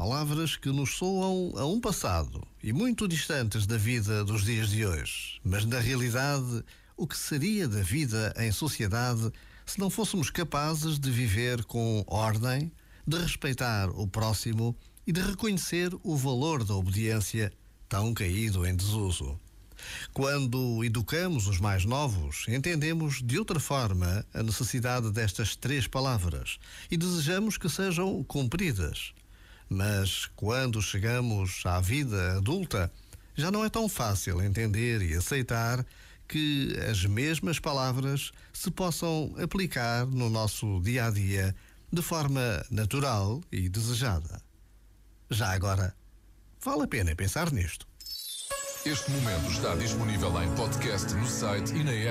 Palavras que nos soam a um passado e muito distantes da vida dos dias de hoje. Mas na realidade, o que seria da vida em sociedade se não fôssemos capazes de viver com ordem, de respeitar o próximo e de reconhecer o valor da obediência tão caído em desuso? Quando educamos os mais novos, entendemos de outra forma a necessidade destas três palavras e desejamos que sejam cumpridas. Mas quando chegamos à vida adulta, já não é tão fácil entender e aceitar que as mesmas palavras se possam aplicar no nosso dia a dia de forma natural e desejada. Já agora, vale a pena pensar nisto. Este momento está disponível em podcast no site e na app.